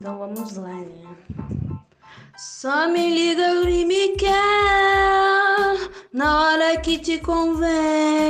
Então vamos lá, né? Só me liga e me quer na hora que te convém.